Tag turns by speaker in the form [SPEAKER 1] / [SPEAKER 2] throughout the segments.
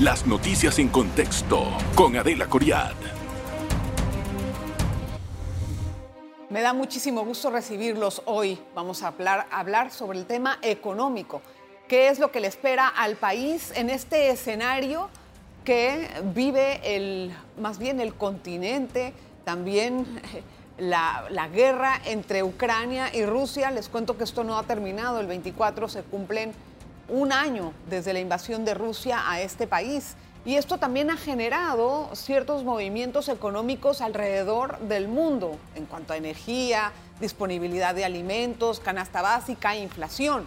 [SPEAKER 1] Las noticias en contexto con Adela Coriad.
[SPEAKER 2] Me da muchísimo gusto recibirlos hoy. Vamos a hablar, hablar sobre el tema económico. ¿Qué es lo que le espera al país en este escenario que vive el, más bien el continente, también la, la, guerra entre Ucrania y Rusia? Les cuento que esto no ha terminado. El 24 se cumplen un año desde la invasión de Rusia a este país. Y esto también ha generado ciertos movimientos económicos alrededor del mundo en cuanto a energía, disponibilidad de alimentos, canasta básica, inflación.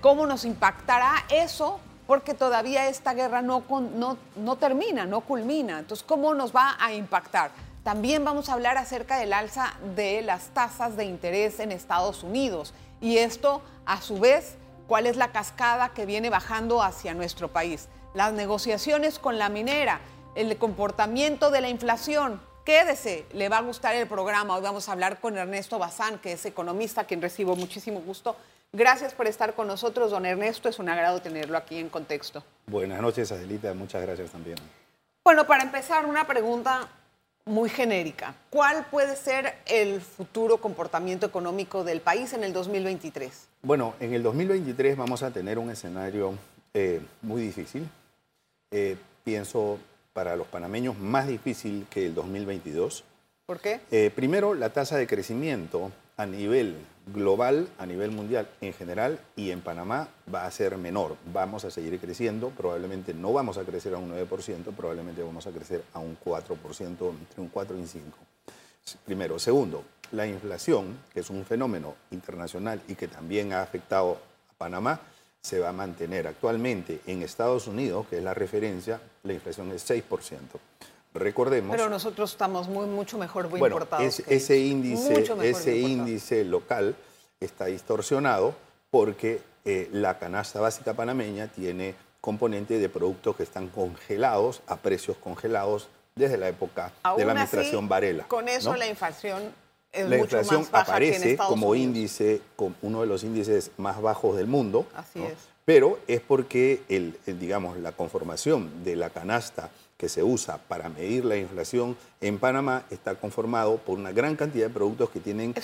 [SPEAKER 2] ¿Cómo nos impactará eso? Porque todavía esta guerra no, no, no termina, no culmina. Entonces, ¿cómo nos va a impactar? También vamos a hablar acerca del alza de las tasas de interés en Estados Unidos. Y esto, a su vez, cuál es la cascada que viene bajando hacia nuestro país las negociaciones con la minera, el comportamiento de la inflación. Quédese, le va a gustar el programa. Hoy vamos a hablar con Ernesto Bazán, que es economista, quien recibo muchísimo gusto. Gracias por estar con nosotros, don Ernesto. Es un agrado tenerlo aquí en contexto.
[SPEAKER 3] Buenas noches, Adelita. Muchas gracias también.
[SPEAKER 2] Bueno, para empezar, una pregunta muy genérica. ¿Cuál puede ser el futuro comportamiento económico del país en el 2023?
[SPEAKER 3] Bueno, en el 2023 vamos a tener un escenario eh, muy difícil. Eh, pienso para los panameños más difícil que el 2022.
[SPEAKER 2] ¿Por qué?
[SPEAKER 3] Eh, primero, la tasa de crecimiento a nivel global, a nivel mundial en general y en Panamá va a ser menor. Vamos a seguir creciendo, probablemente no vamos a crecer a un 9%, probablemente vamos a crecer a un 4%, entre un 4 y un 5. Primero. Segundo, la inflación, que es un fenómeno internacional y que también ha afectado a Panamá, se va a mantener. Actualmente en Estados Unidos, que es la referencia, la inflación es 6%. Recordemos.
[SPEAKER 2] Pero nosotros estamos muy, mucho mejor muy
[SPEAKER 3] bueno,
[SPEAKER 2] importados.
[SPEAKER 3] ese índice, ese índice local está distorsionado porque eh, la canasta básica panameña tiene componente de productos que están congelados a precios congelados desde la época de la administración Varela.
[SPEAKER 2] Con eso la inflación
[SPEAKER 3] la inflación aparece como índice, como uno de los índices más bajos del mundo.
[SPEAKER 2] Así es.
[SPEAKER 3] Pero es porque el, digamos, la conformación de la canasta que se usa para medir la inflación en Panamá está conformado por una gran cantidad de productos que tienen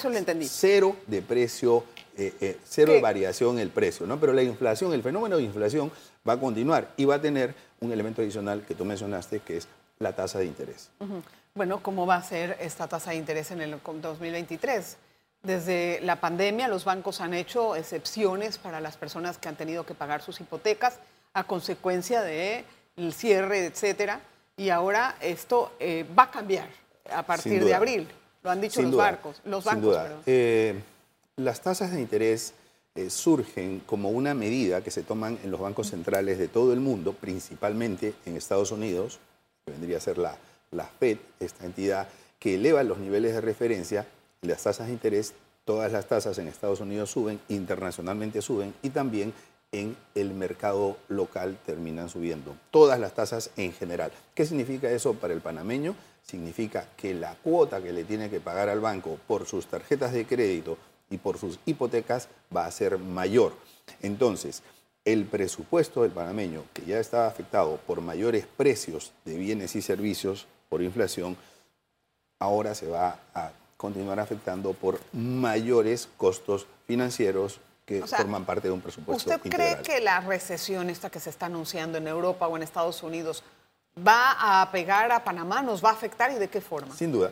[SPEAKER 3] cero de precio, eh, eh, cero de variación en el precio. ¿no? Pero la inflación, el fenómeno de inflación va a continuar y va a tener un elemento adicional que tú mencionaste, que es la tasa de interés.
[SPEAKER 2] Bueno, ¿cómo va a ser esta tasa de interés en el 2023? Desde la pandemia, los bancos han hecho excepciones para las personas que han tenido que pagar sus hipotecas a consecuencia del cierre, etcétera. Y ahora esto eh, va a cambiar a partir de abril. Lo han dicho los, barcos, los bancos.
[SPEAKER 3] Eh, las tasas de interés eh, surgen como una medida que se toman en los bancos centrales de todo el mundo, principalmente en Estados Unidos, que vendría a ser la la FED, esta entidad que eleva los niveles de referencia, las tasas de interés, todas las tasas en Estados Unidos suben, internacionalmente suben y también en el mercado local terminan subiendo. Todas las tasas en general. ¿Qué significa eso para el panameño? Significa que la cuota que le tiene que pagar al banco por sus tarjetas de crédito y por sus hipotecas va a ser mayor. Entonces, el presupuesto del panameño, que ya estaba afectado por mayores precios de bienes y servicios, por inflación, ahora se va a continuar afectando por mayores costos financieros que forman parte de un presupuesto
[SPEAKER 2] ¿Usted cree que la recesión esta que se está anunciando en Europa o en Estados Unidos va a pegar a Panamá, nos va a afectar y de qué forma?
[SPEAKER 3] Sin duda.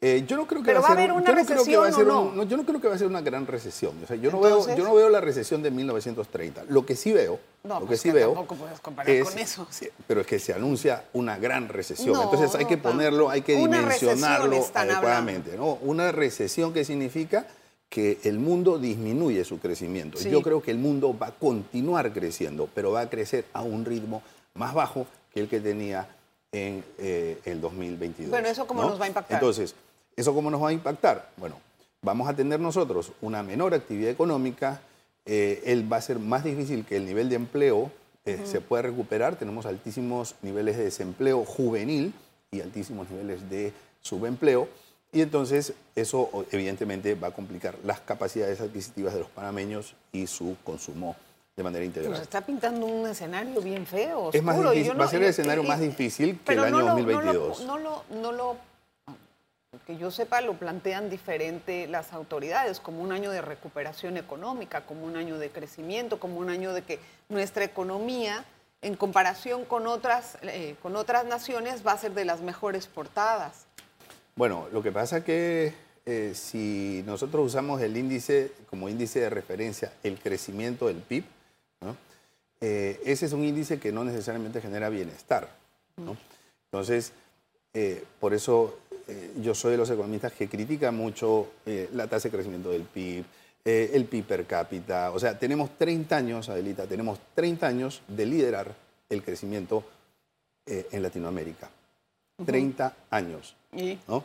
[SPEAKER 3] Eh, yo no creo que va, a haber una recesión no? Yo no creo que va a ser una gran recesión. O sea, yo, no veo, yo no veo la recesión de 1930. Lo que sí veo, lo que
[SPEAKER 2] pues
[SPEAKER 3] sí veo
[SPEAKER 2] tampoco puedes comparar con eso.
[SPEAKER 3] pero es que se anuncia una gran recesión. Entonces hay que ponerlo, hay que dimensionarlo adecuadamente. ¿no? Una recesión que significa que el mundo disminuye su crecimiento. Yo creo que el mundo va a continuar creciendo, pero va a crecer a un ritmo más bajo que el que tenía en eh, el 2022.
[SPEAKER 2] Bueno, ¿eso cómo nos va a impactar?
[SPEAKER 3] Entonces, ¿Eso cómo nos va a impactar? Bueno, vamos a tener nosotros una menor actividad económica, eh, él va a ser más difícil que el nivel de empleo eh, se pueda recuperar, tenemos altísimos niveles de desempleo juvenil y altísimos niveles de subempleo, y entonces eso evidentemente va a complicar las capacidades adquisitivas de los panameños y su consumo de manera integral.
[SPEAKER 2] Pues está pintando un escenario bien feo.
[SPEAKER 3] es más
[SPEAKER 2] y
[SPEAKER 3] difícil,
[SPEAKER 2] yo
[SPEAKER 3] va a ser el escenario
[SPEAKER 2] y-
[SPEAKER 3] más difícil que el año
[SPEAKER 2] no lo-
[SPEAKER 3] 2022.
[SPEAKER 2] No lo, no lo, no lo- que yo sepa, lo plantean diferente las autoridades, como un año de recuperación económica, como un año de crecimiento, como un año de que nuestra economía, en comparación con otras, eh, con otras naciones, va a ser de las mejores portadas.
[SPEAKER 3] Bueno, lo que pasa que eh, si nosotros usamos el índice como índice de referencia, el crecimiento del PIB, ¿no? Eh, ese es un índice que no necesariamente genera bienestar. ¿no? Entonces, por eso eh, yo soy de los economistas que critican mucho eh, la tasa de crecimiento del PIB, eh, el PIB per cápita. O sea, tenemos 30 años, Adelita, tenemos 30 años de liderar el crecimiento en Latinoamérica. 30 años.
[SPEAKER 2] Y
[SPEAKER 3] ¿no?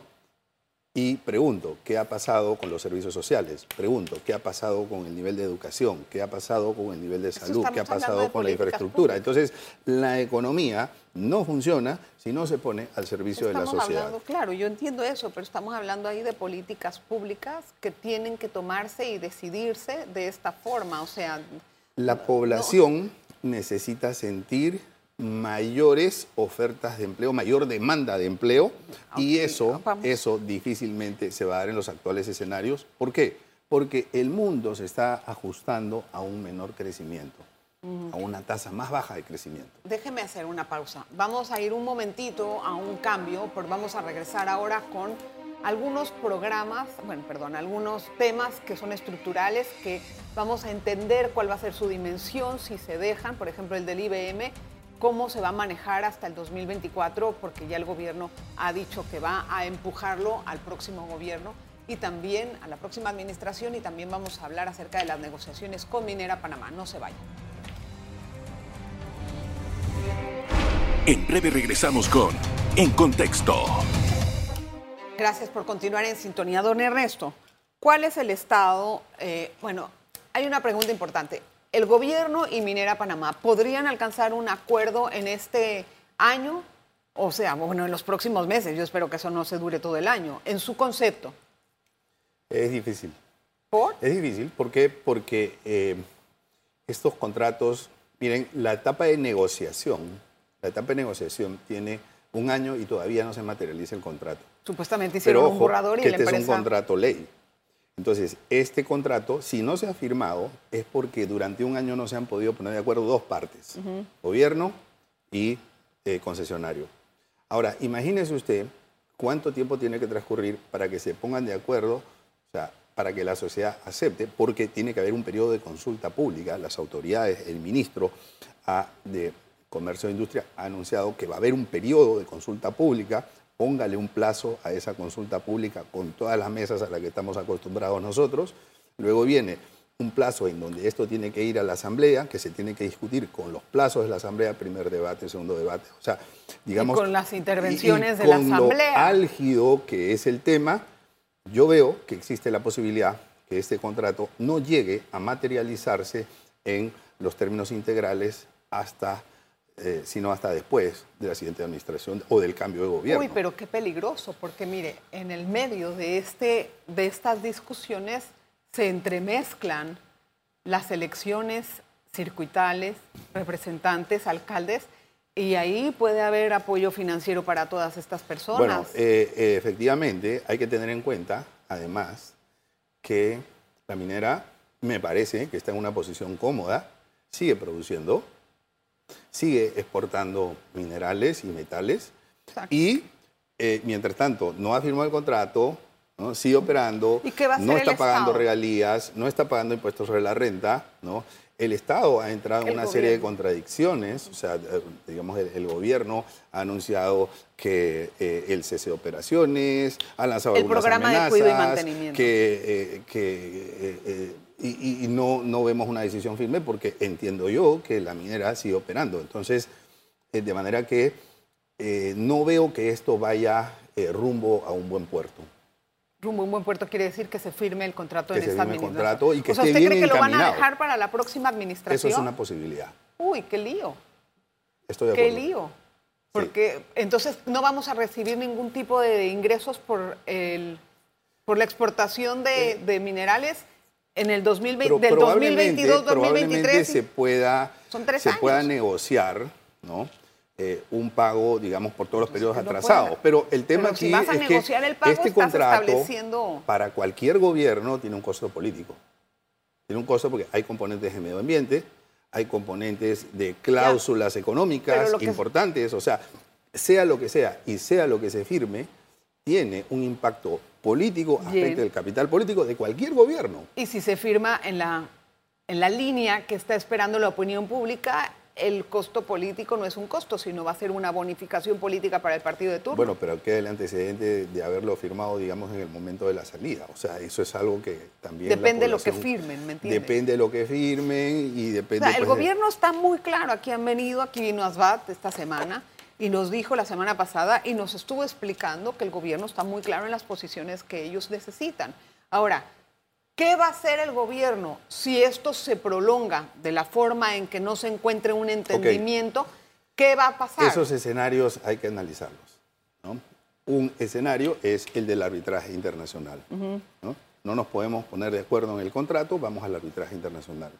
[SPEAKER 3] Y pregunto, ¿qué ha pasado con los servicios sociales? Pregunto, ¿qué ha pasado con el nivel de educación? ¿Qué ha pasado con el nivel de salud? ¿Qué ha pasado con la infraestructura?
[SPEAKER 2] públicas.
[SPEAKER 3] Entonces, la economía no funciona si no se pone al servicio de la sociedad.
[SPEAKER 2] hablando, claro, yo entiendo eso, pero estamos hablando ahí de políticas públicas que tienen que tomarse y decidirse de esta forma. O sea,
[SPEAKER 3] La población necesita sentir mayores ofertas de empleo, mayor demanda de empleo, y eso,
[SPEAKER 2] vamos.
[SPEAKER 3] eso difícilmente se va a dar en los actuales escenarios. ¿Por qué? Porque el mundo se está ajustando a un menor crecimiento, a una tasa más baja de crecimiento.
[SPEAKER 2] déjeme hacer una pausa. Vamos a ir un momentito a un cambio, pero vamos a regresar ahora con algunos programas, bueno, perdón, algunos temas que son estructurales, que vamos a entender cuál va a ser su dimensión, si se dejan, por ejemplo, el del IBM, cómo se va a manejar hasta el 2024, porque ya el gobierno ha dicho que va a empujarlo al próximo gobierno y también a la próxima administración y también vamos a hablar acerca de las negociaciones con Minera Panamá. No se vayan.
[SPEAKER 1] En breve regresamos con En Contexto.
[SPEAKER 2] Gracias por continuar en sintonía, don Ernesto. ¿Cuál es el estado? eh, bueno, hay una pregunta importante. ¿El gobierno y Minera Panamá podrían alcanzar un acuerdo en este año? O sea, bueno, en los próximos meses. Yo espero que eso no se dure todo el año. En su concepto.
[SPEAKER 3] Es difícil.
[SPEAKER 2] ¿Por?
[SPEAKER 3] Es difícil, ¿por qué? Porque eh, estos contratos, miren, la etapa de negociación, la etapa de negociación tiene un año y todavía no se materializa el contrato.
[SPEAKER 2] Supuestamente hicieron
[SPEAKER 3] Pero
[SPEAKER 2] un borrador y
[SPEAKER 3] que
[SPEAKER 2] la
[SPEAKER 3] este es un contrato ley. Entonces, este contrato, si no se ha firmado, es porque durante un año no se han podido poner de acuerdo dos partes, gobierno y eh, concesionario. Ahora, imagínese usted cuánto tiempo tiene que transcurrir para que se pongan de acuerdo, o sea, para que la sociedad acepte, porque tiene que haber un periodo de consulta pública. Las autoridades, el ministro ha- de Comercio e Industria ha anunciado que va a haber un periodo de consulta pública. Póngale un plazo a esa consulta pública con todas las mesas a las que estamos acostumbrados nosotros. Luego viene un plazo en donde esto tiene que ir a la Asamblea, que se tiene que discutir con los plazos de la Asamblea, primer debate, segundo debate. O sea, digamos.
[SPEAKER 2] con las
[SPEAKER 3] y- y
[SPEAKER 2] intervenciones de la
[SPEAKER 3] con lo
[SPEAKER 2] Asamblea.
[SPEAKER 3] álgido que es el tema, yo veo que existe la posibilidad que este contrato no llegue a materializarse en los términos integrales hasta, eh, sino hasta después de la siguiente administración o del cambio de gobierno.
[SPEAKER 2] Uy, pero qué peligroso, porque mire, en el medio de, este, de estas discusiones se entremezclan las elecciones circuitales, representantes, alcaldes, y ahí puede haber apoyo financiero para todas estas personas.
[SPEAKER 3] Bueno, eh, eh, efectivamente, hay que tener en cuenta, además, que la minera, me parece que está en una posición cómoda, sigue produciendo, sigue exportando minerales y metales,
[SPEAKER 2] Exacto.
[SPEAKER 3] y eh, mientras tanto no ha firmado el contrato, ¿no? sigue operando,
[SPEAKER 2] ¿Y qué va a
[SPEAKER 3] no está pagando
[SPEAKER 2] Estado?
[SPEAKER 3] regalías, no está pagando impuestos sobre la renta, ¿no? El Estado ha entrado en una serie de contradicciones, o sea, eh, digamos, el, el gobierno ha anunciado que eh, el cese de operaciones, ha lanzado
[SPEAKER 2] El
[SPEAKER 3] algunas
[SPEAKER 2] programa de cuidado y mantenimiento.
[SPEAKER 3] que, eh, que, eh, y, y- no, no vemos una decisión firme porque entiendo yo que la minera sigue operando. Entonces, eh, de manera que eh, no veo que esto vaya eh, rumbo a un buen puerto.
[SPEAKER 2] Rumbo a un buen puerto quiere decir que se firme el contrato
[SPEAKER 3] Que
[SPEAKER 2] en
[SPEAKER 3] se
[SPEAKER 2] esta
[SPEAKER 3] firme el
[SPEAKER 2] administración.
[SPEAKER 3] contrato y que
[SPEAKER 2] o sea,
[SPEAKER 3] esté
[SPEAKER 2] ¿usted
[SPEAKER 3] bien
[SPEAKER 2] cree que lo van a dejar para la próxima administración?
[SPEAKER 3] Eso es una posibilidad.
[SPEAKER 2] Uy, qué lío.
[SPEAKER 3] Estoy de
[SPEAKER 2] Qué
[SPEAKER 3] acuerdo.
[SPEAKER 2] lío. Porque entonces no vamos a recibir ningún tipo de ingresos por, el, por la exportación de,
[SPEAKER 3] Eh.
[SPEAKER 2] de minerales en el 2020,
[SPEAKER 3] Pero
[SPEAKER 2] del
[SPEAKER 3] probablemente-
[SPEAKER 2] 2022,
[SPEAKER 3] probablemente
[SPEAKER 2] 2023.
[SPEAKER 3] se pueda,
[SPEAKER 2] Son tres
[SPEAKER 3] se
[SPEAKER 2] años.
[SPEAKER 3] pueda negociar, ¿no? Eh, un pago, digamos, por todos los periodos atrasados. Pero el tema
[SPEAKER 2] Pero si
[SPEAKER 3] aquí
[SPEAKER 2] vas a
[SPEAKER 3] es
[SPEAKER 2] negociar
[SPEAKER 3] que
[SPEAKER 2] el pago,
[SPEAKER 3] este
[SPEAKER 2] estás
[SPEAKER 3] contrato
[SPEAKER 2] estableciendo-
[SPEAKER 3] para cualquier gobierno tiene un costo político. Tiene un costo porque hay componentes de medio ambiente, hay componentes de cláusulas económicas importantes, o sea, sea lo que sea y sea lo que se firme, tiene un impacto político,
[SPEAKER 2] Bien.
[SPEAKER 3] afecta el capital político de cualquier gobierno.
[SPEAKER 2] Y si se firma en la, en la línea que está esperando la opinión pública, el costo político no es un costo, sino va a ser una bonificación política para el partido de turno.
[SPEAKER 3] Bueno, pero queda el antecedente de haberlo firmado, digamos, en el momento de la salida. O sea, eso es algo que también...
[SPEAKER 2] Depende de lo que firmen, ¿me entiendes?
[SPEAKER 3] Depende de lo que firmen y
[SPEAKER 2] O
[SPEAKER 3] depende...
[SPEAKER 2] sea, el
[SPEAKER 3] pues,
[SPEAKER 2] gobierno está muy claro. Aquí han venido, aquí vino Asbat esta semana y nos dijo la semana pasada y nos estuvo explicando que el gobierno está muy claro en las posiciones que ellos necesitan. Ahora, ¿qué va a hacer el gobierno si esto se prolonga de la forma en que no se encuentre un entendimiento? ¿Qué va a pasar?
[SPEAKER 3] Esos escenarios hay que analizarlos. ¿no? Un escenario es el del arbitraje internacional. ¿no? No nos podemos poner de acuerdo en el contrato, vamos al arbitraje internacional.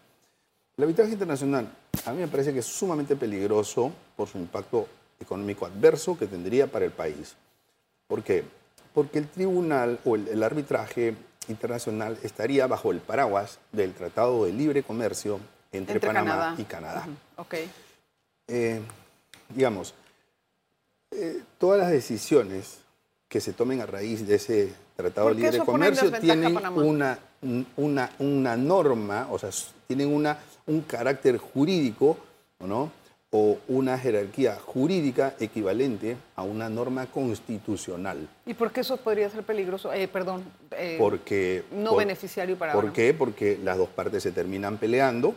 [SPEAKER 3] El arbitraje internacional a mí me parece que es sumamente peligroso por su impacto económico adverso que tendría para el país. ¿Por qué? Porque el tribunal o el, el arbitraje internacional estaría bajo el paraguas del Tratado de Libre Comercio entre, Panamá y Canadá. Eh, digamos, eh, todas las decisiones que se tomen a raíz de ese Tratado de
[SPEAKER 2] ¿Por qué
[SPEAKER 3] Libre Comercio tienen una, una, una norma, o sea, tienen una, un carácter jurídico, ¿o ¿no? O una jerarquía jurídica equivalente a una norma constitucional.
[SPEAKER 2] ¿Y por qué eso podría ser peligroso? Eh, perdón. eh,
[SPEAKER 3] Porque,
[SPEAKER 2] no
[SPEAKER 3] por-
[SPEAKER 2] beneficiario para
[SPEAKER 3] ¿Por qué? Porque las dos partes se terminan peleando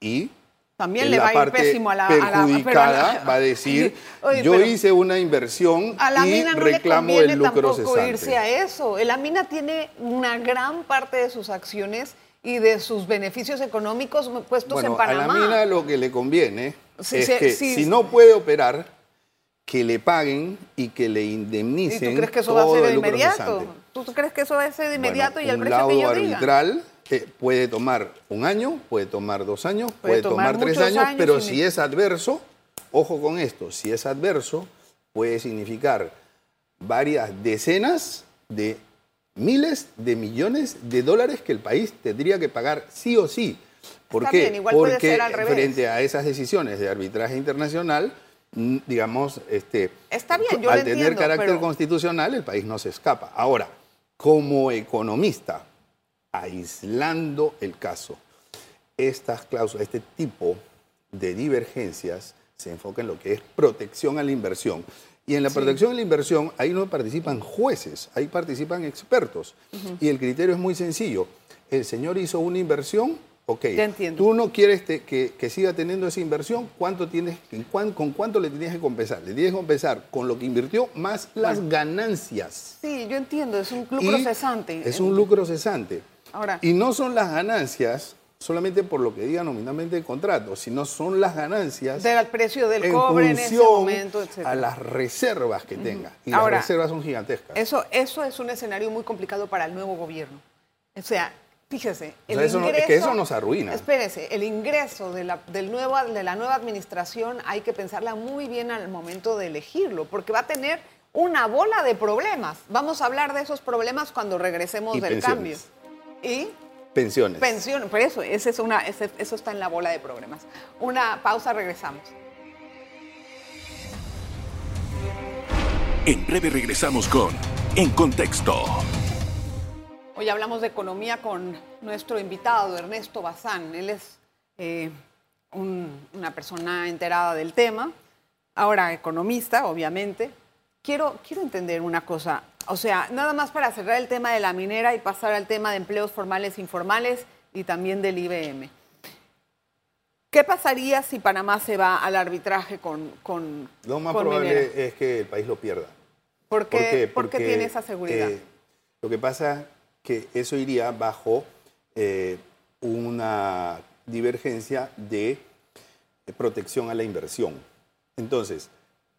[SPEAKER 3] y
[SPEAKER 2] También le
[SPEAKER 3] la
[SPEAKER 2] va a ir pésimo a la, a
[SPEAKER 3] perjudicada va a decir
[SPEAKER 2] Oye,
[SPEAKER 3] yo hice una inversión
[SPEAKER 2] a la
[SPEAKER 3] y
[SPEAKER 2] mina no
[SPEAKER 3] reclamo
[SPEAKER 2] le
[SPEAKER 3] el lucro
[SPEAKER 2] tampoco
[SPEAKER 3] cesante.
[SPEAKER 2] irse a eso. La mina tiene una gran parte de sus acciones y de sus beneficios económicos puestos
[SPEAKER 3] bueno,
[SPEAKER 2] en Panamá.
[SPEAKER 3] a la mina lo que le conviene
[SPEAKER 2] Sí,
[SPEAKER 3] es
[SPEAKER 2] sí,
[SPEAKER 3] que
[SPEAKER 2] sí.
[SPEAKER 3] si no puede operar, que le paguen y que le
[SPEAKER 2] ¿Y
[SPEAKER 3] indemnicen
[SPEAKER 2] tú crees que eso va a ser de inmediato? ¿Tú crees que eso va a ser de inmediato
[SPEAKER 3] Bueno,
[SPEAKER 2] y al precio que yo diga?
[SPEAKER 3] arbitral eh, puede tomar un año, puede tomar dos años,
[SPEAKER 2] Puede
[SPEAKER 3] puede,
[SPEAKER 2] tomar
[SPEAKER 3] tomar, tres años,
[SPEAKER 2] años
[SPEAKER 3] pero
[SPEAKER 2] y
[SPEAKER 3] si es adverso, ojo con esto, si es adverso, puede significar varias decenas de miles de millones de dólares que el país tendría que pagar sí o sí. ¿Por
[SPEAKER 2] Está
[SPEAKER 3] qué?
[SPEAKER 2] bien, igual puede
[SPEAKER 3] Porque
[SPEAKER 2] ser al revés.
[SPEAKER 3] frente a esas decisiones de arbitraje internacional, mm, digamos, este,
[SPEAKER 2] Está bien, yo
[SPEAKER 3] al tener
[SPEAKER 2] entiendo,
[SPEAKER 3] carácter
[SPEAKER 2] pero-
[SPEAKER 3] constitucional, el país no se escapa. Ahora, como economista, aislando el caso, estas cláusulas, este tipo de divergencias se enfoca en lo que es protección a la inversión. Y en la protección a la inversión, ahí no participan jueces, ahí participan expertos. Y el criterio es muy sencillo. El señor hizo una inversión, ok.
[SPEAKER 2] Ya entiendo.
[SPEAKER 3] Tú no quieres te- que, que siga teniendo esa inversión, ¿cuánto tienes, en cuán- ¿con cuánto le tienes que compensar? Le tienes que compensar con lo que invirtió más las ganancias.
[SPEAKER 2] Sí, yo entiendo, es un lucro
[SPEAKER 3] Y
[SPEAKER 2] cesante.
[SPEAKER 3] Es un lucro cesante.
[SPEAKER 2] Ahora-
[SPEAKER 3] y no son las ganancias solamente por lo que diga nominalmente el contrato, sino son las ganancias
[SPEAKER 2] Del precio del
[SPEAKER 3] en
[SPEAKER 2] cobre en ese momento, etc.
[SPEAKER 3] a las reservas que tenga. Y
[SPEAKER 2] Ahora,
[SPEAKER 3] las reservas son gigantescas.
[SPEAKER 2] Eso, eso es un escenario muy complicado para el nuevo gobierno. O sea, fíjese,
[SPEAKER 3] O
[SPEAKER 2] el
[SPEAKER 3] sea, eso no- es
[SPEAKER 2] ingreso...
[SPEAKER 3] que eso nos arruina.
[SPEAKER 2] Espérese, el ingreso de la, del nueva, de la nueva administración hay que pensarla muy bien al momento de elegirlo, porque va a tener una bola de problemas. Vamos a hablar de esos problemas cuando regresemos
[SPEAKER 3] Y
[SPEAKER 2] del
[SPEAKER 3] pensiones.
[SPEAKER 2] cambio. Y
[SPEAKER 3] Pensiones.
[SPEAKER 2] pensión, por eso, ese es una, ese- eso está en la bola de problemas. Una pausa, regresamos.
[SPEAKER 1] En breve regresamos con En Contexto.
[SPEAKER 2] Hoy hablamos de economía con nuestro invitado, Ernesto Bazán. Él es eh, un- una persona enterada del tema, ahora economista, obviamente. Quiero, quiero entender una cosa, o sea, nada más para cerrar el tema de la minera y pasar al tema de empleos formales e informales y también del IBM. ¿Qué pasaría si Panamá se va al arbitraje con, con,
[SPEAKER 3] Lo más
[SPEAKER 2] con
[SPEAKER 3] probable
[SPEAKER 2] minera?
[SPEAKER 3] es que el país lo pierda.
[SPEAKER 2] ¿Por qué,
[SPEAKER 3] ¿Por qué?
[SPEAKER 2] por qué
[SPEAKER 3] Porque,
[SPEAKER 2] tiene esa seguridad?
[SPEAKER 3] eh, lo que pasa que eso iría bajo eh, una divergencia de eh, protección a la inversión. Entonces,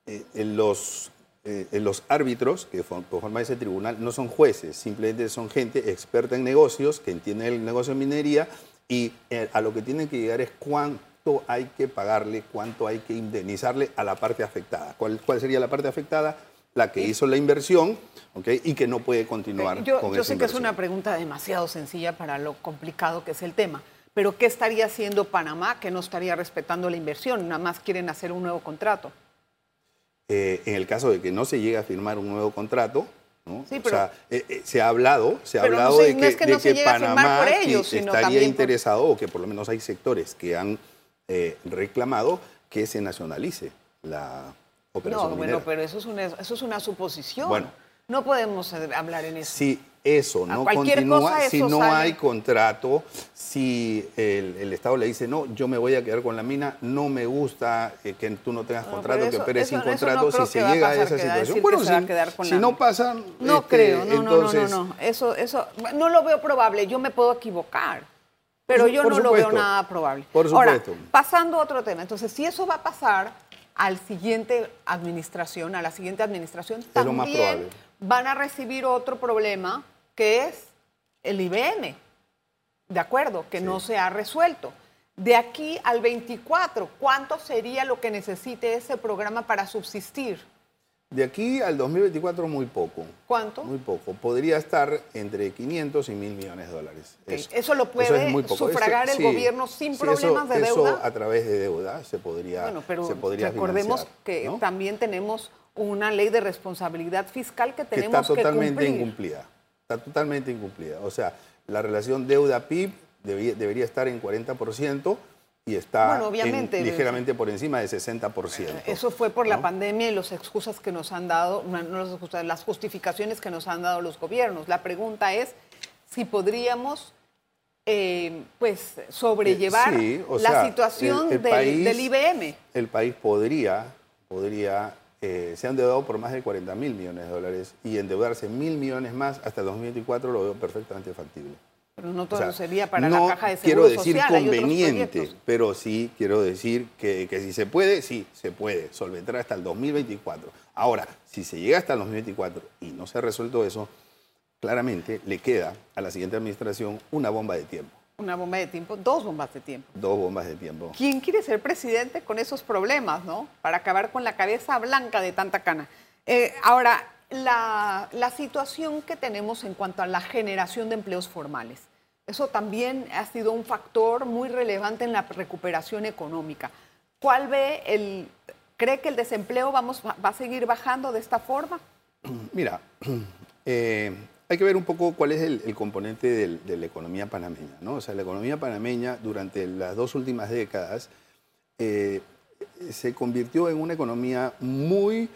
[SPEAKER 3] eh, en los eh, los árbitros que forman ese tribunal no son jueces, simplemente son gente experta en negocios, que entiende el negocio de minería y eh, a lo que tienen que llegar es cuánto hay que pagarle, cuánto hay que indemnizarle a la parte afectada. ¿Cuál, cuál sería la parte afectada? La que hizo la inversión ¿okay? y que no puede continuar
[SPEAKER 2] yo,
[SPEAKER 3] con
[SPEAKER 2] Yo sé que es una pregunta demasiado sencilla para lo complicado que es el tema, pero ¿qué estaría haciendo Panamá que no estaría respetando la inversión? Nada más quieren hacer un nuevo contrato.
[SPEAKER 3] Eh, en el caso de que no se llegue a firmar un nuevo contrato, ¿no? o sea, eh, eh, se ha hablado, se ha hablado de que, Panamá estaría interesado, o que por lo menos hay sectores que han reclamado que se nacionalice la operación.
[SPEAKER 2] No, bueno, pero eso es una, eso es una suposición. Bueno, no podemos hablar en eso.
[SPEAKER 3] Sí, eso no continúa, si no hay contrato, si el, Estado le dice, no, yo me voy a quedar con la mina, no me gusta eh, que tú no tengas contrato, que operes sin contrato, si se llega a esa situación. Bueno, si, no pasa...
[SPEAKER 2] No este, creo, no, no, no, no, Eso, eso, no lo veo probable, yo me puedo equivocar. Pero yo no lo veo nada probable.
[SPEAKER 3] Por supuesto.
[SPEAKER 2] Ahora, pasando a otro tema. Entonces, si eso va a pasar al siguiente administración, a la siguiente administración, también van a recibir otro problema que es el IBM, ¿de acuerdo? Que no se ha resuelto. De aquí al 24, ¿cuánto sería lo que necesite ese programa para subsistir?
[SPEAKER 3] De aquí al 2024 muy poco.
[SPEAKER 2] ¿Cuánto?
[SPEAKER 3] Muy poco. Podría estar entre 500 y mil millones de dólares.
[SPEAKER 2] Eso, lo puede sufragar el gobierno sin problemas de deuda.
[SPEAKER 3] Eso a través de deuda se podría Bueno, pero
[SPEAKER 2] recordemos que también tenemos una ley de responsabilidad fiscal que tenemos que,
[SPEAKER 3] está totalmente incumplida. Está totalmente incumplida. O sea, la relación deuda-PIB debería estar en 40% y está ligeramente por encima de 60%.
[SPEAKER 2] Eso fue por la pandemia y las excusas que nos han dado, no, las justificaciones que nos han dado los gobiernos. La pregunta es si podríamos eh, pues sobrellevar la situación del, IBM.
[SPEAKER 3] El país podría, podría eh, se han endeudado por más de 40 mil millones de dólares y endeudarse mil millones más hasta el 2024 lo veo perfectamente factible.
[SPEAKER 2] Pero no todo sería para la caja de seguro
[SPEAKER 3] quiero decir conveniente, pero sí quiero decir que, si se puede, sí, se puede solventar hasta el 2024. Ahora, si se llega hasta el 2024 y no se ha resuelto eso, claramente le queda a la siguiente administración una bomba de tiempo.
[SPEAKER 2] Una bomba de tiempo, dos bombas de tiempo.
[SPEAKER 3] Dos bombas de tiempo.
[SPEAKER 2] ¿Quién quiere ser presidente con esos problemas, no? Para acabar con la cabeza blanca de tanta cana. Eh, ahora, la, la, situación que tenemos en cuanto a la generación de empleos formales. Eso también ha sido un factor muy relevante en la recuperación económica. ¿Cuál ve el, cree que el desempleo vamos, va a seguir bajando de esta forma?
[SPEAKER 3] Mira, eh, hay que ver un poco cuál es el, componente de la economía panameña. ¿no? O sea, la economía panameña durante las dos últimas décadas eh, se convirtió en una economía muy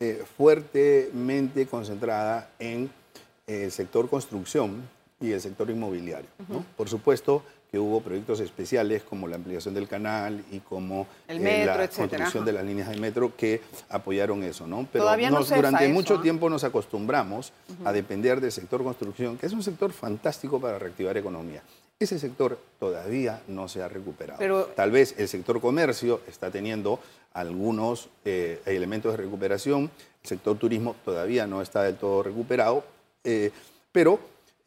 [SPEAKER 3] eh, fuertemente concentrada en el sector construcción y el sector inmobiliario. Por supuesto, que hubo proyectos especiales como la ampliación del canal y como
[SPEAKER 2] eh,
[SPEAKER 3] la construcción de las líneas de metro que apoyaron eso, ¿no? Pero durante mucho tiempo nos acostumbramos a depender del sector construcción, que es un sector fantástico para reactivar economía. Ese sector todavía no se ha recuperado. Tal vez el sector comercio está teniendo algunos eh, elementos de recuperación, el sector turismo todavía no está del todo recuperado, eh, pero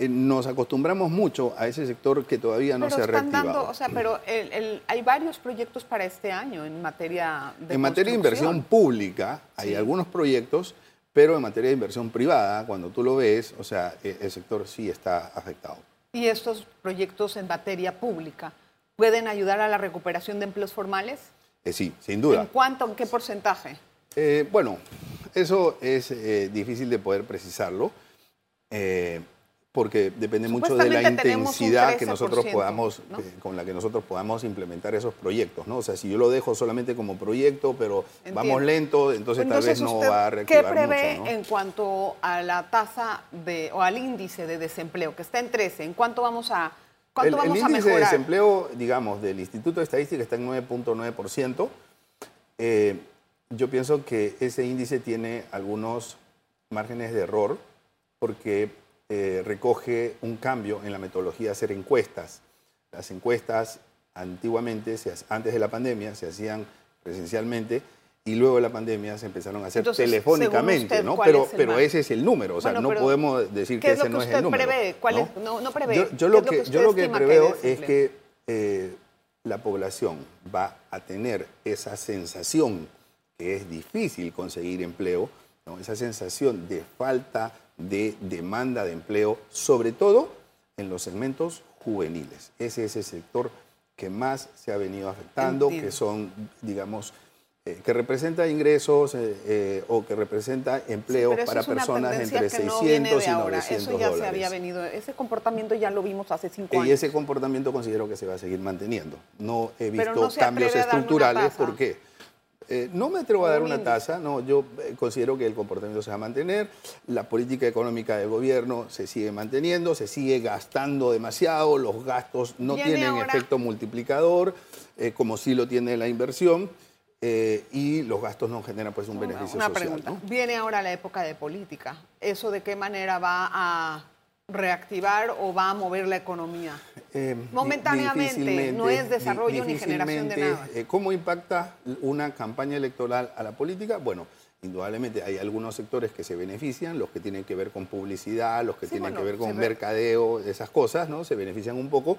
[SPEAKER 3] nos acostumbramos mucho a ese sector que todavía no se ha reactivado.
[SPEAKER 2] o sea, pero hay varios proyectos para este año en materia de
[SPEAKER 3] En materia de inversión pública hay algunos proyectos, pero en materia de inversión privada, cuando tú lo ves, o sea, e, el sector sí está afectado.
[SPEAKER 2] ¿Y estos proyectos en materia pública pueden ayudar a la recuperación de empleos formales?
[SPEAKER 3] Eh, sí, sin duda.
[SPEAKER 2] ¿En cuánto, en qué porcentaje?
[SPEAKER 3] Eh, bueno, eso es difícil de poder precisarlo porque depende mucho de la intensidad que nosotros podamos, eh, con la que nosotros podamos implementar esos proyectos, ¿no? O sea, si yo lo dejo solamente como proyecto, pero vamos lento, entonces, tal vez no va a reactivar
[SPEAKER 2] ¿Qué prevé en cuanto a la tasa de, o al índice de desempleo, que está en 13? ¿En cuánto vamos a, cuánto
[SPEAKER 3] el,
[SPEAKER 2] vamos
[SPEAKER 3] el índice de desempleo, digamos, del Instituto de Estadística está en 9.9%. Eh, yo pienso que ese índice tiene algunos márgenes de error, porque eh, recoge un cambio en la metodología de hacer encuestas. Las encuestas antiguamente, antes de la pandemia, se hacían presencialmente y luego de la pandemia se empezaron a hacer
[SPEAKER 2] Entonces,
[SPEAKER 3] telefónicamente,
[SPEAKER 2] usted,
[SPEAKER 3] ¿no?
[SPEAKER 2] ¿cuál
[SPEAKER 3] Pero,
[SPEAKER 2] es
[SPEAKER 3] ese es el número, o sea,
[SPEAKER 2] Bueno,
[SPEAKER 3] no podemos decir
[SPEAKER 2] ¿qué
[SPEAKER 3] que ese
[SPEAKER 2] que
[SPEAKER 3] no es el número.
[SPEAKER 2] es? No, no prevé.
[SPEAKER 3] Yo, yo
[SPEAKER 2] ¿Qué
[SPEAKER 3] lo que,
[SPEAKER 2] que
[SPEAKER 3] yo lo que
[SPEAKER 2] que
[SPEAKER 3] preveo es que eh, la población va a tener esa sensación que es difícil conseguir empleo, ¿no? esa sensación de falta de demanda de empleo, sobre todo en los segmentos juveniles. Ese es el sector que más se ha venido afectando,
[SPEAKER 2] Entiendo.
[SPEAKER 3] que son, digamos, eh, que representa ingresos eh, eh, o que representa empleo para personas entre
[SPEAKER 2] que no
[SPEAKER 3] 600
[SPEAKER 2] viene de
[SPEAKER 3] y
[SPEAKER 2] ahora.
[SPEAKER 3] 900
[SPEAKER 2] Eso ya
[SPEAKER 3] dólares.
[SPEAKER 2] se había venido, ese comportamiento ya lo vimos hace cinco
[SPEAKER 3] Y
[SPEAKER 2] años.
[SPEAKER 3] ese comportamiento considero que se va a seguir manteniendo. No he visto
[SPEAKER 2] no
[SPEAKER 3] cambios estructurales. ¿Por qué? Eh, no me atrevo a dar
[SPEAKER 2] un
[SPEAKER 3] una tasa, no, yo eh, considero que el comportamiento se va a mantener, la política económica del gobierno se sigue manteniendo, se sigue gastando demasiado, los gastos no
[SPEAKER 2] Viene
[SPEAKER 3] tienen
[SPEAKER 2] ahora-
[SPEAKER 3] efecto multiplicador, eh, como sí lo tiene la inversión, eh, y los gastos no generan pues un
[SPEAKER 2] Una-
[SPEAKER 3] beneficio
[SPEAKER 2] una
[SPEAKER 3] social.
[SPEAKER 2] pregunta.
[SPEAKER 3] ¿no?
[SPEAKER 2] Viene ahora la época de política. ¿Eso de qué manera va a reactivar o va a mover la economía?
[SPEAKER 3] Eh,
[SPEAKER 2] Momentáneamente, no es desarrollo ni generación de nada.
[SPEAKER 3] eh, ¿Cómo impacta una campaña electoral a la política? Bueno, indudablemente hay algunos sectores que se benefician, los que tienen que ver con publicidad, los que
[SPEAKER 2] Sí,
[SPEAKER 3] tienen
[SPEAKER 2] bueno,
[SPEAKER 3] que ver con mercadeo, esas cosas, ¿no? Se benefician un poco,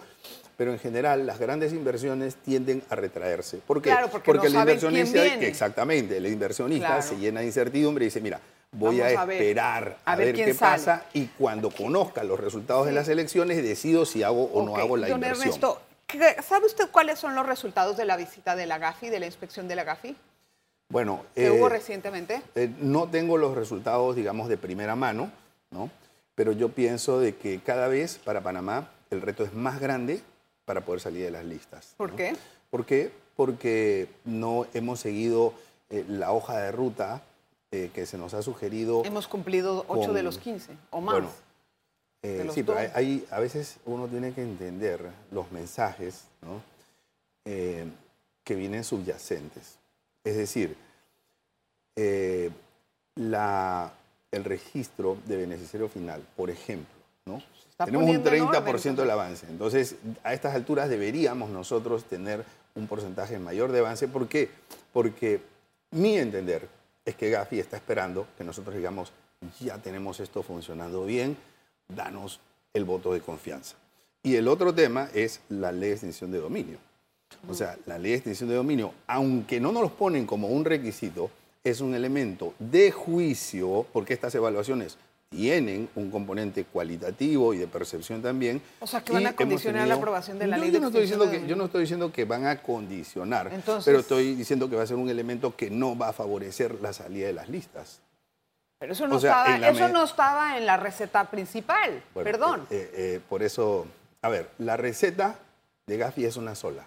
[SPEAKER 3] pero en general las grandes inversiones tienden a retraerse. ¿Por qué?
[SPEAKER 2] Claro, porque no
[SPEAKER 3] el
[SPEAKER 2] saben quién
[SPEAKER 3] inversionista,
[SPEAKER 2] viene.
[SPEAKER 3] exactamente, el inversionista
[SPEAKER 2] Claro.
[SPEAKER 3] se llena de incertidumbre y dice, mira, voy
[SPEAKER 2] Vamos
[SPEAKER 3] a
[SPEAKER 2] a ver,
[SPEAKER 3] esperar a,
[SPEAKER 2] a ver
[SPEAKER 3] ver,
[SPEAKER 2] quién
[SPEAKER 3] qué
[SPEAKER 2] sale.
[SPEAKER 3] pasa y cuando conozca los resultados de las elecciones decido si hago o no
[SPEAKER 2] Ok,
[SPEAKER 3] hago la
[SPEAKER 2] don
[SPEAKER 3] inversión.
[SPEAKER 2] Ernesto, ¿qué- ¿sabe usted cuáles son los resultados de la visita de la GAFI, de la inspección de la GAFI,
[SPEAKER 3] Bueno,
[SPEAKER 2] que
[SPEAKER 3] eh,
[SPEAKER 2] hubo recientemente?
[SPEAKER 3] eh, no tengo los resultados, digamos, de primera mano, ¿no? Pero yo pienso de que cada vez para Panamá el reto es más grande para poder salir de las listas.
[SPEAKER 2] ¿Por
[SPEAKER 3] ¿no?
[SPEAKER 2] qué?
[SPEAKER 3] ¿Por qué? Porque no hemos seguido eh, la hoja de ruta eh, que se nos ha sugerido.
[SPEAKER 2] Hemos cumplido 8 de los 15 o más.
[SPEAKER 3] Bueno, eh, sí, pero hay, hay- a veces uno tiene que entender los mensajes ¿no? Eh, que vienen subyacentes. Es decir, eh, la- el registro de beneficiario final, por ejemplo, ¿no? tenemos un
[SPEAKER 2] poniendo en
[SPEAKER 3] 30%
[SPEAKER 2] orden,
[SPEAKER 3] del avance. Entonces, a estas alturas deberíamos nosotros tener un porcentaje mayor de avance. ¿Por qué? Porque mi entender es que Gafi está esperando que nosotros digamos, ya tenemos esto funcionando bien, danos el voto de confianza. Y el otro tema es la ley de extinción de dominio. O sea, la ley de extinción de dominio, aunque no nos los ponen como un requisito, es un elemento de juicio, porque estas evaluaciones tienen un componente cualitativo y de percepción también.
[SPEAKER 2] O sea, que van a condicionar la aprobación de la
[SPEAKER 3] No,
[SPEAKER 2] ley
[SPEAKER 3] yo
[SPEAKER 2] de
[SPEAKER 3] no estoy diciendo
[SPEAKER 2] de
[SPEAKER 3] que Yo
[SPEAKER 2] dominio.
[SPEAKER 3] no estoy diciendo que van a condicionar,
[SPEAKER 2] Entonces-
[SPEAKER 3] pero estoy diciendo que va a ser un elemento que no va a favorecer la salida de las listas.
[SPEAKER 2] Pero eso no,
[SPEAKER 3] o sea,
[SPEAKER 2] estaba, eso no estaba en la receta principal.
[SPEAKER 3] Bueno,
[SPEAKER 2] Perdón.
[SPEAKER 3] eh, eh, por eso, a ver, la receta de Gafi es una sola.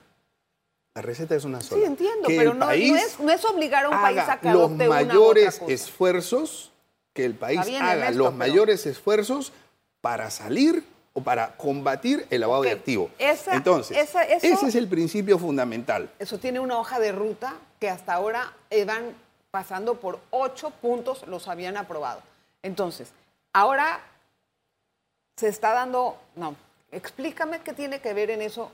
[SPEAKER 3] La receta es una sola.
[SPEAKER 2] sí, entiendo,
[SPEAKER 3] Que
[SPEAKER 2] pero no, no es, no es obligar a un país a que
[SPEAKER 3] los
[SPEAKER 2] adopte una u otra
[SPEAKER 3] mayores
[SPEAKER 2] cosa.
[SPEAKER 3] esfuerzos, que el país
[SPEAKER 2] bien,
[SPEAKER 3] haga
[SPEAKER 2] Ernesto,
[SPEAKER 3] los
[SPEAKER 2] pero-
[SPEAKER 3] mayores esfuerzos para salir o para combatir el lavado de
[SPEAKER 2] Ok,
[SPEAKER 3] activo.
[SPEAKER 2] esa-
[SPEAKER 3] Entonces,
[SPEAKER 2] esa- eso-
[SPEAKER 3] ese es el principio fundamental.
[SPEAKER 2] Eso tiene una hoja de ruta que hasta ahora eh, van pasando por ocho puntos, los habían aprobado. Entonces, ahora se está dando, no, explícame qué tiene que ver en eso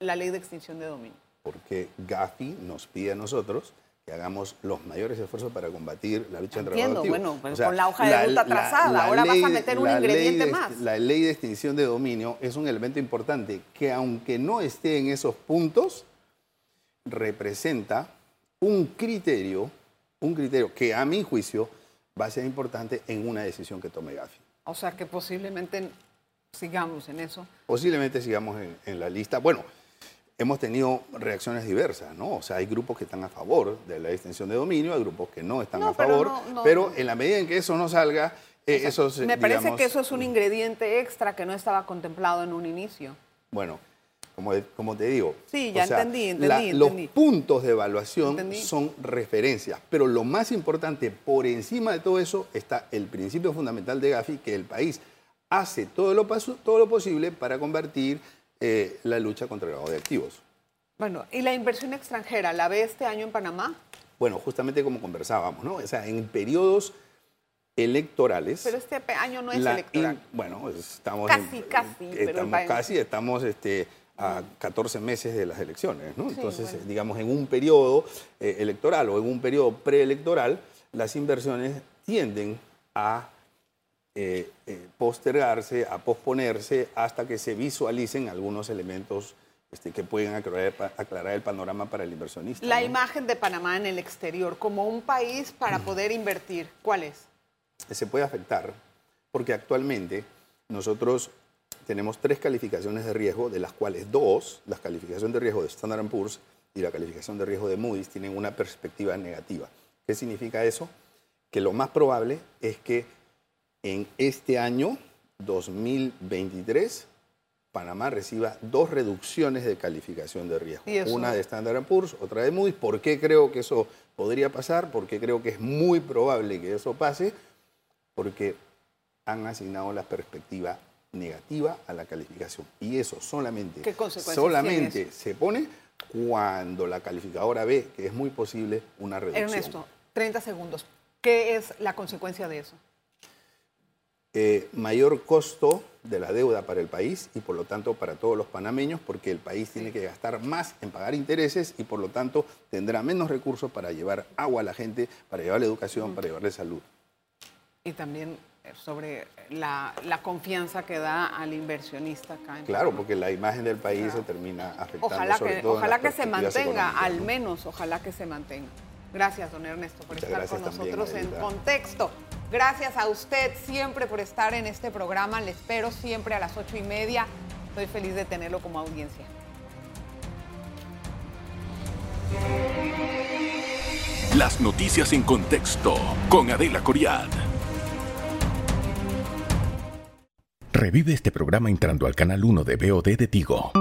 [SPEAKER 2] la ley de extinción de dominio.
[SPEAKER 3] porque Gafi nos pide a nosotros que hagamos los mayores esfuerzos para combatir la lucha contra el
[SPEAKER 2] Entiendo, bueno, pero con la hoja de ruta trazada, ahora vas a
[SPEAKER 3] ley
[SPEAKER 2] meter un ingrediente
[SPEAKER 3] ley de-
[SPEAKER 2] más.
[SPEAKER 3] La ley de extinción de dominio es un elemento importante que aunque no esté en esos puntos, representa un criterio, un criterio que a mi juicio va a ser importante en una decisión que tome Gafi.
[SPEAKER 2] O sea que posiblemente sigamos en eso.
[SPEAKER 3] Posiblemente sigamos en, en la lista. Bueno, hemos tenido reacciones diversas, ¿no? O sea, hay grupos que están a favor de la extensión de dominio, hay grupos que no están
[SPEAKER 2] No,
[SPEAKER 3] a
[SPEAKER 2] pero
[SPEAKER 3] favor,
[SPEAKER 2] no, no,
[SPEAKER 3] pero en la medida en que eso no salga, eh, eso se-
[SPEAKER 2] Me parece
[SPEAKER 3] digamos,
[SPEAKER 2] que eso es un ingrediente extra que no estaba contemplado en un inicio.
[SPEAKER 3] Bueno, como, como te digo.
[SPEAKER 2] Sí, ya
[SPEAKER 3] o sea,
[SPEAKER 2] entendí, entendí,
[SPEAKER 3] la-
[SPEAKER 2] entendí.
[SPEAKER 3] Los puntos de evaluación
[SPEAKER 2] Entendí.
[SPEAKER 3] son referencias, pero lo más importante, por encima de todo eso, está el principio fundamental de Gafi, que el país hace todo lo, todo lo posible para convertir eh, la lucha contra el lavado de activos.
[SPEAKER 2] Bueno, ¿y la inversión extranjera la ve este año en Panamá?
[SPEAKER 3] Bueno, justamente como conversábamos, ¿no? O sea, en periodos electorales.
[SPEAKER 2] Pero este año no es electoral.
[SPEAKER 3] in- bueno, estamos
[SPEAKER 2] Casi,
[SPEAKER 3] en-
[SPEAKER 2] casi, pero
[SPEAKER 3] estamos
[SPEAKER 2] en-
[SPEAKER 3] casi, estamos este, a 14 meses de las elecciones. ¿no? Entonces, digamos, en un periodo eh, electoral o en un periodo preelectoral, las inversiones tienden a eh, eh, postergarse, a posponerse hasta que se visualicen algunos elementos este, que pueden aclarar, el panorama para el inversionista.
[SPEAKER 2] La imagen de Panamá en el exterior como un país para poder invertir, ¿cuál es?
[SPEAKER 3] Se puede afectar porque actualmente nosotros tenemos tres calificaciones de riesgo, de las cuales dos, la calificación de riesgo de Standard Poor's y la calificación de riesgo de Moody's, tienen una perspectiva negativa. ¿Qué significa eso? Que lo más probable es que en este año 2023 Panamá reciba dos reducciones de calificación de riesgo. Una de Standard Poor's, otra de Moody's. ¿Por qué creo que eso podría pasar? Porque creo que es muy probable que eso pase, porque han asignado la perspectiva negativa a la calificación. Y eso solamente, solamente se pone cuando la calificadora ve que es muy posible una reducción.
[SPEAKER 2] Ernesto, 30 segundos. ¿Qué es la consecuencia de eso?
[SPEAKER 3] Eh, mayor costo de la deuda para el país y por lo tanto para todos los panameños porque el país tiene que gastar más en pagar intereses y por lo tanto tendrá menos recursos para llevar agua a la gente, para llevarle educación, para llevarle salud.
[SPEAKER 2] Y también sobre la, confianza que da al inversionista acá.
[SPEAKER 3] claro, porque la imagen del país se termina afectando.
[SPEAKER 2] Ojalá que, ojalá que se mantenga, al menos, ojalá que se mantenga. Gracias, don Ernesto, por estar con nosotros en Contexto. Gracias a usted siempre por estar en este programa. Le espero siempre a las ocho y media. Estoy feliz de tenerlo como audiencia.
[SPEAKER 1] Las noticias en contexto con Adela Coriad.
[SPEAKER 4] Revive este programa entrando al canal 1 de BOD de Tigo.